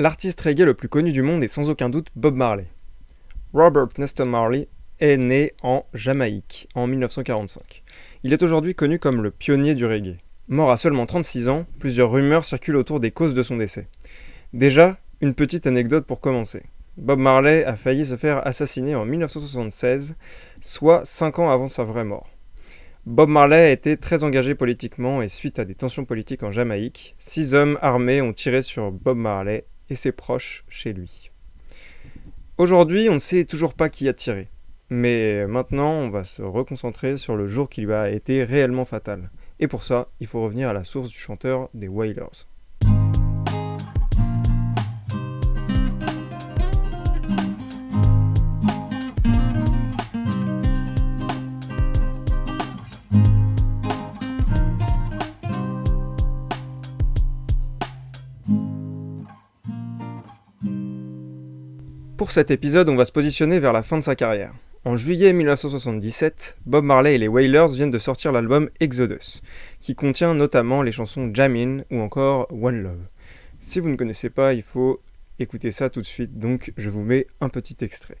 L'artiste reggae le plus connu du monde est sans aucun doute Bob Marley. Robert Nesta Marley est né en Jamaïque en 1945. Il est aujourd'hui connu comme le pionnier du reggae. Mort à seulement 36 ans, plusieurs rumeurs circulent autour des causes de son décès. Déjà, une petite anecdote pour commencer. Bob Marley a failli se faire assassiner en 1976, soit 5 ans avant sa vraie mort. Bob Marley a été très engagé politiquement et suite à des tensions politiques en Jamaïque, six hommes armés ont tiré sur Bob Marley et ses proches chez lui. Aujourd'hui, on ne sait toujours pas qui a tiré, mais maintenant on va se reconcentrer sur le jour qui lui a été réellement fatal. Et pour ça, il faut revenir à la source du chanteur des Wailers. Pour cet épisode, on va se positionner vers la fin de sa carrière. En juillet 1977, Bob Marley et les Wailers viennent de sortir l'album Exodus, qui contient notamment les chansons Jamin ou encore One Love. Si vous ne connaissez pas, il faut écouter ça tout de suite, donc je vous mets un petit extrait.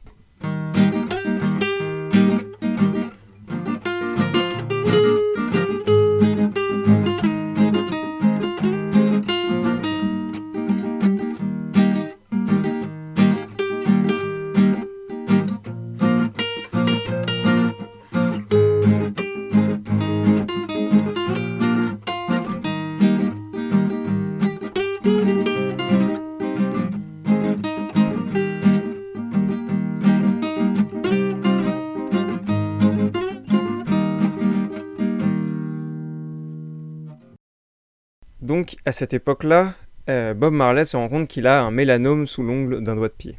Donc, à cette époque-là, euh, Bob Marley se rend compte qu'il a un mélanome sous l'ongle d'un doigt de pied.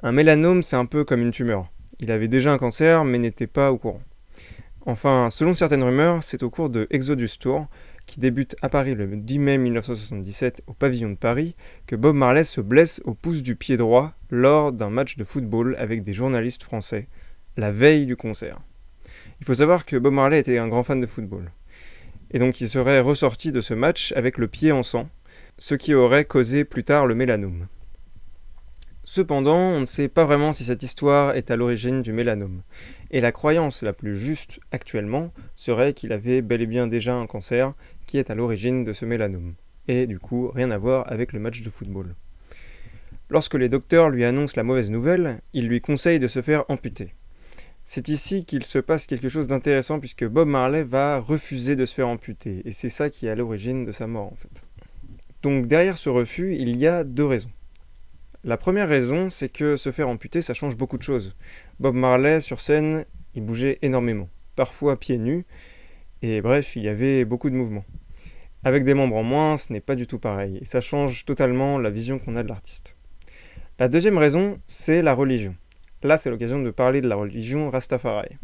Un mélanome, c'est un peu comme une tumeur. Il avait déjà un cancer, mais n'était pas au courant. Enfin, selon certaines rumeurs, c'est au cours de Exodus Tour, qui débute à Paris le 10 mai 1977 au pavillon de Paris, que Bob Marley se blesse au pouce du pied droit lors d'un match de football avec des journalistes français, la veille du concert. Il faut savoir que Bob Marley était un grand fan de football et donc il serait ressorti de ce match avec le pied en sang, ce qui aurait causé plus tard le mélanome. Cependant, on ne sait pas vraiment si cette histoire est à l'origine du mélanome, et la croyance la plus juste actuellement serait qu'il avait bel et bien déjà un cancer qui est à l'origine de ce mélanome, et du coup rien à voir avec le match de football. Lorsque les docteurs lui annoncent la mauvaise nouvelle, ils lui conseillent de se faire amputer. C'est ici qu'il se passe quelque chose d'intéressant puisque Bob Marley va refuser de se faire amputer et c'est ça qui est à l'origine de sa mort en fait. Donc derrière ce refus, il y a deux raisons. La première raison, c'est que se faire amputer, ça change beaucoup de choses. Bob Marley sur scène, il bougeait énormément, parfois pieds nus, et bref, il y avait beaucoup de mouvements. Avec des membres en moins, ce n'est pas du tout pareil, et ça change totalement la vision qu'on a de l'artiste. La deuxième raison, c'est la religion. Là, c'est l'occasion de parler de la religion Rastafari.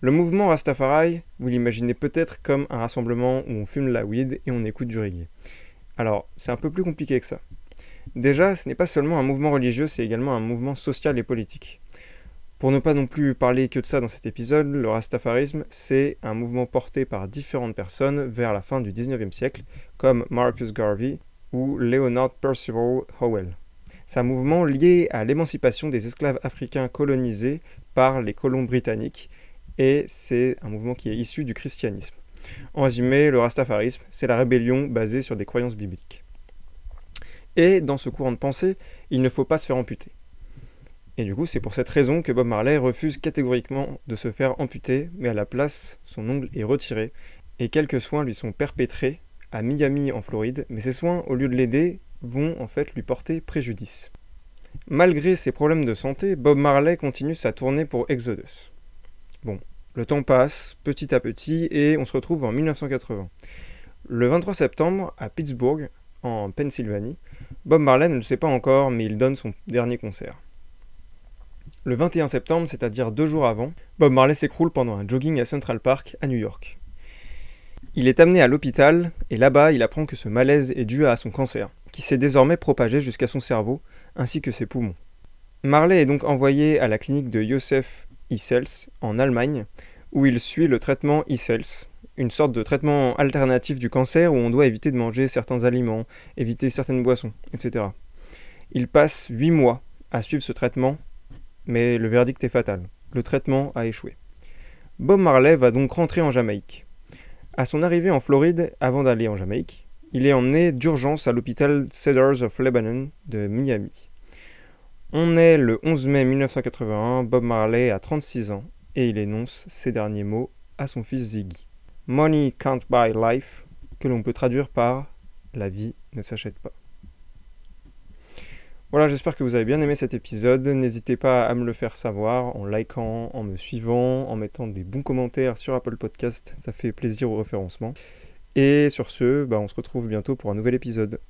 Le mouvement Rastafari, vous l'imaginez peut-être comme un rassemblement où on fume la weed et on écoute du reggae. Alors, c'est un peu plus compliqué que ça. Déjà, ce n'est pas seulement un mouvement religieux, c'est également un mouvement social et politique. Pour ne pas non plus parler que de ça dans cet épisode, le rastafarisme, c'est un mouvement porté par différentes personnes vers la fin du 19e siècle, comme Marcus Garvey ou Leonard Percival Howell. C'est un mouvement lié à l'émancipation des esclaves africains colonisés par les colons britanniques et c'est un mouvement qui est issu du christianisme. En résumé, le rastafarisme, c'est la rébellion basée sur des croyances bibliques. Et dans ce courant de pensée, il ne faut pas se faire amputer. Et du coup, c'est pour cette raison que Bob Marley refuse catégoriquement de se faire amputer, mais à la place, son ongle est retiré, et quelques soins lui sont perpétrés à Miami en Floride, mais ces soins, au lieu de l'aider, vont en fait lui porter préjudice. Malgré ses problèmes de santé, Bob Marley continue sa tournée pour Exodus. Bon, le temps passe petit à petit et on se retrouve en 1980. Le 23 septembre, à Pittsburgh, en Pennsylvanie, Bob Marley ne le sait pas encore, mais il donne son dernier concert. Le 21 septembre, c'est-à-dire deux jours avant, Bob Marley s'écroule pendant un jogging à Central Park, à New York. Il est amené à l'hôpital, et là-bas, il apprend que ce malaise est dû à son cancer qui s'est désormais propagé jusqu'à son cerveau, ainsi que ses poumons. Marley est donc envoyé à la clinique de Joseph Issels, en Allemagne, où il suit le traitement Issels, une sorte de traitement alternatif du cancer où on doit éviter de manger certains aliments, éviter certaines boissons, etc. Il passe 8 mois à suivre ce traitement, mais le verdict est fatal. Le traitement a échoué. Bob Marley va donc rentrer en Jamaïque. À son arrivée en Floride, avant d'aller en Jamaïque, il est emmené d'urgence à l'hôpital Cedars of Lebanon de Miami. On est le 11 mai 1981, Bob Marley a 36 ans et il énonce ces derniers mots à son fils Ziggy. Money can't buy life, que l'on peut traduire par La vie ne s'achète pas. Voilà, j'espère que vous avez bien aimé cet épisode. N'hésitez pas à me le faire savoir en likant, en me suivant, en mettant des bons commentaires sur Apple Podcast. Ça fait plaisir au référencement. Et sur ce, bah, on se retrouve bientôt pour un nouvel épisode.